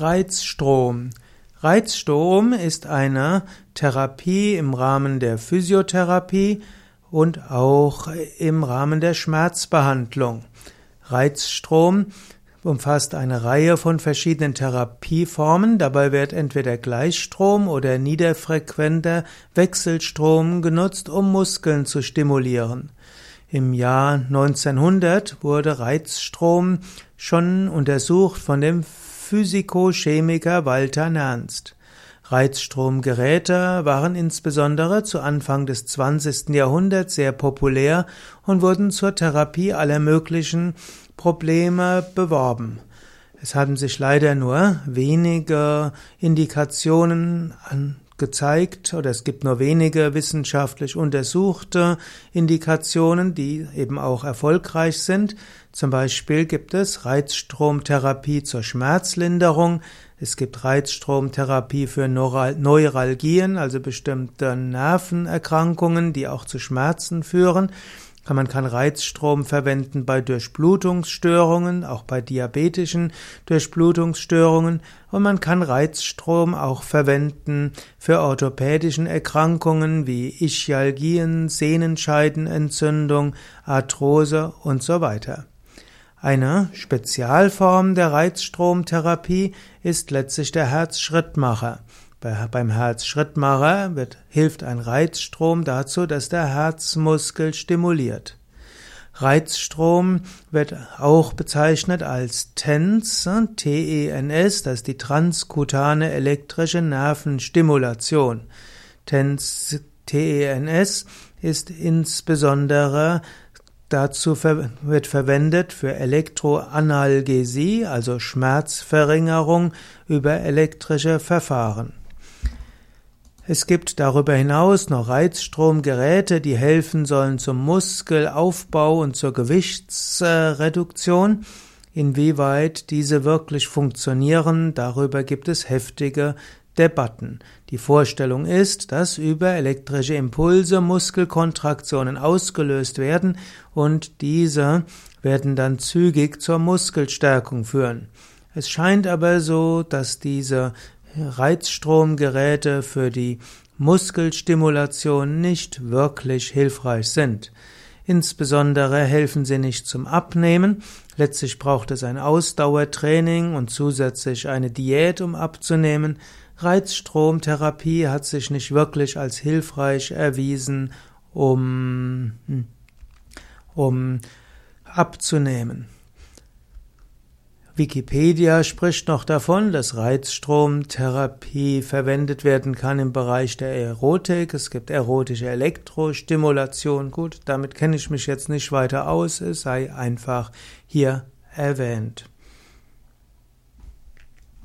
Reizstrom. Reizstrom ist eine Therapie im Rahmen der Physiotherapie und auch im Rahmen der Schmerzbehandlung. Reizstrom umfasst eine Reihe von verschiedenen Therapieformen. Dabei wird entweder Gleichstrom oder niederfrequenter Wechselstrom genutzt, um Muskeln zu stimulieren. Im Jahr 1900 wurde Reizstrom schon untersucht von dem Physikochemiker Walter Nernst. Reizstromgeräte waren insbesondere zu Anfang des 20. Jahrhunderts sehr populär und wurden zur Therapie aller möglichen Probleme beworben. Es haben sich leider nur wenige Indikationen gezeigt oder es gibt nur wenige wissenschaftlich untersuchte Indikationen, die eben auch erfolgreich sind. Zum Beispiel gibt es Reizstromtherapie zur Schmerzlinderung, es gibt Reizstromtherapie für Neuralgien, also bestimmte Nervenerkrankungen, die auch zu Schmerzen führen. Man kann Reizstrom verwenden bei Durchblutungsstörungen, auch bei diabetischen Durchblutungsstörungen und man kann Reizstrom auch verwenden für orthopädischen Erkrankungen wie Ischialgien, Sehnenscheidenentzündung, Arthrose und so weiter. Eine Spezialform der Reizstromtherapie ist letztlich der Herzschrittmacher. Beim Herzschrittmacher wird, hilft ein Reizstrom dazu, dass der Herzmuskel stimuliert. Reizstrom wird auch bezeichnet als TENS, T-E-N-S, das ist die transkutane elektrische Nervenstimulation. TENS, T-E-N-S ist insbesondere Dazu wird verwendet für Elektroanalgesie, also Schmerzverringerung über elektrische Verfahren. Es gibt darüber hinaus noch Reizstromgeräte, die helfen sollen zum Muskelaufbau und zur Gewichtsreduktion. Inwieweit diese wirklich funktionieren, darüber gibt es heftige Debatten. Die Vorstellung ist, dass über elektrische Impulse Muskelkontraktionen ausgelöst werden und diese werden dann zügig zur Muskelstärkung führen. Es scheint aber so, dass diese Reizstromgeräte für die Muskelstimulation nicht wirklich hilfreich sind. Insbesondere helfen sie nicht zum Abnehmen. Letztlich braucht es ein Ausdauertraining und zusätzlich eine Diät, um abzunehmen. Reizstromtherapie hat sich nicht wirklich als hilfreich erwiesen, um, um abzunehmen. Wikipedia spricht noch davon, dass Reizstromtherapie verwendet werden kann im Bereich der Erotik. Es gibt erotische Elektrostimulation. Gut, damit kenne ich mich jetzt nicht weiter aus. Es sei einfach hier erwähnt.